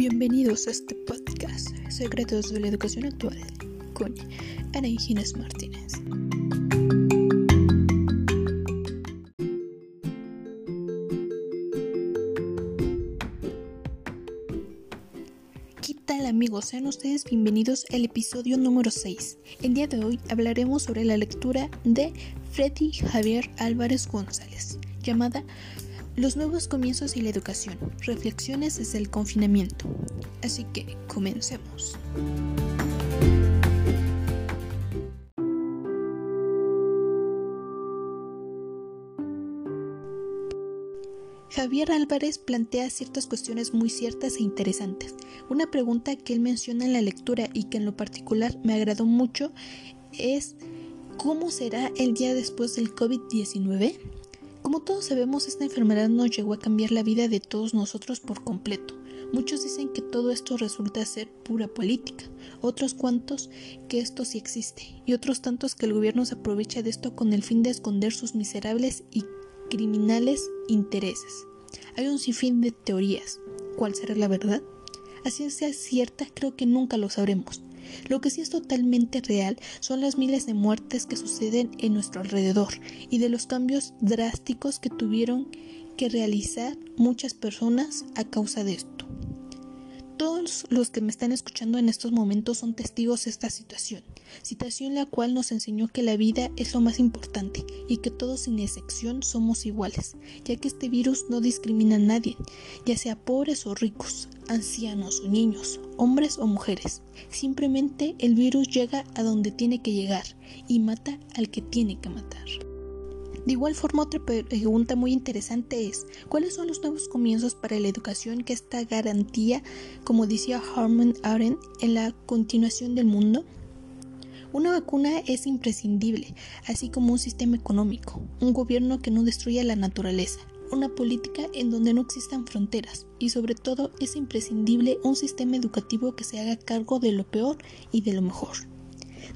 Bienvenidos a este podcast, Secretos de la Educación Actual, con Ana Inés Martínez. ¿Qué tal amigos? Sean ustedes bienvenidos al episodio número 6. El día de hoy hablaremos sobre la lectura de Freddy Javier Álvarez González, llamada los nuevos comienzos y la educación. Reflexiones desde el confinamiento. Así que comencemos. Javier Álvarez plantea ciertas cuestiones muy ciertas e interesantes. Una pregunta que él menciona en la lectura y que en lo particular me agradó mucho es ¿cómo será el día después del COVID-19? Como todos sabemos, esta enfermedad nos llegó a cambiar la vida de todos nosotros por completo. Muchos dicen que todo esto resulta ser pura política, otros cuantos que esto sí existe, y otros tantos que el gobierno se aprovecha de esto con el fin de esconder sus miserables y criminales intereses. Hay un sinfín de teorías. ¿Cuál será la verdad? Así sea cierta, creo que nunca lo sabremos. Lo que sí es totalmente real son las miles de muertes que suceden en nuestro alrededor y de los cambios drásticos que tuvieron que realizar muchas personas a causa de esto. Todos los que me están escuchando en estos momentos son testigos de esta situación, situación la cual nos enseñó que la vida es lo más importante y que todos sin excepción somos iguales, ya que este virus no discrimina a nadie, ya sea pobres o ricos, ancianos o niños, hombres o mujeres. Simplemente el virus llega a donde tiene que llegar y mata al que tiene que matar. De igual forma, otra pregunta muy interesante es, ¿cuáles son los nuevos comienzos para la educación que esta garantía, como decía Harman Arendt, en la continuación del mundo? Una vacuna es imprescindible, así como un sistema económico, un gobierno que no destruya la naturaleza, una política en donde no existan fronteras y sobre todo es imprescindible un sistema educativo que se haga cargo de lo peor y de lo mejor.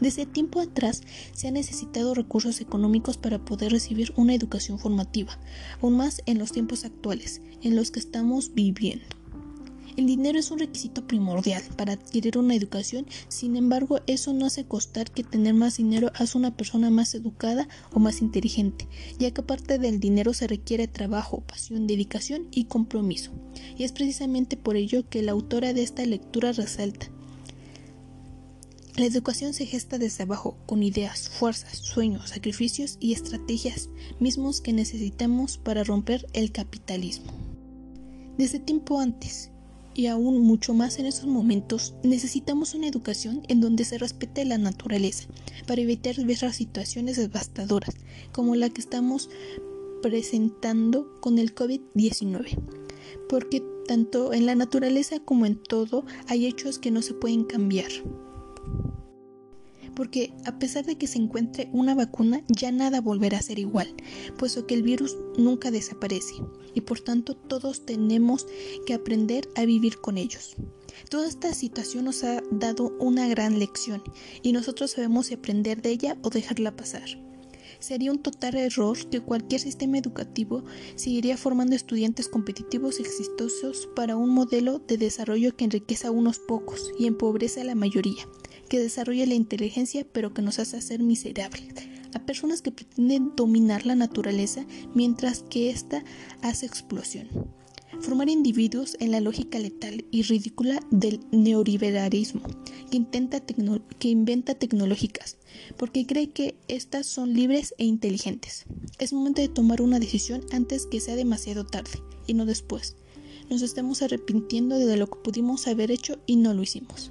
Desde tiempo atrás se han necesitado recursos económicos para poder recibir una educación formativa, aún más en los tiempos actuales, en los que estamos viviendo. El dinero es un requisito primordial para adquirir una educación, sin embargo, eso no hace costar que tener más dinero hace una persona más educada o más inteligente, ya que aparte del dinero se requiere trabajo, pasión, dedicación y compromiso. Y es precisamente por ello que la autora de esta lectura resalta la educación se gesta desde abajo, con ideas, fuerzas, sueños, sacrificios y estrategias mismos que necesitamos para romper el capitalismo. Desde tiempo antes, y aún mucho más en estos momentos, necesitamos una educación en donde se respete la naturaleza, para evitar diversas situaciones devastadoras, como la que estamos presentando con el COVID-19. Porque tanto en la naturaleza como en todo hay hechos que no se pueden cambiar porque a pesar de que se encuentre una vacuna, ya nada volverá a ser igual, puesto que el virus nunca desaparece y por tanto todos tenemos que aprender a vivir con ellos. Toda esta situación nos ha dado una gran lección y nosotros sabemos si aprender de ella o dejarla pasar. Sería un total error que cualquier sistema educativo seguiría formando estudiantes competitivos y exitosos para un modelo de desarrollo que enriquece a unos pocos y empobrece a la mayoría que desarrolla la inteligencia pero que nos hace ser miserables, a personas que pretenden dominar la naturaleza mientras que ésta hace explosión. Formar individuos en la lógica letal y ridícula del neoliberalismo, que, intenta que inventa tecnológicas, porque cree que éstas son libres e inteligentes. Es momento de tomar una decisión antes que sea demasiado tarde, y no después. Nos estamos arrepintiendo de lo que pudimos haber hecho y no lo hicimos.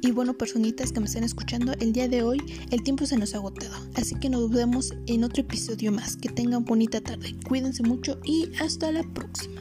Y bueno, personitas que me están escuchando, el día de hoy el tiempo se nos ha agotado. Así que nos vemos en otro episodio más. Que tengan bonita tarde. Cuídense mucho y hasta la próxima.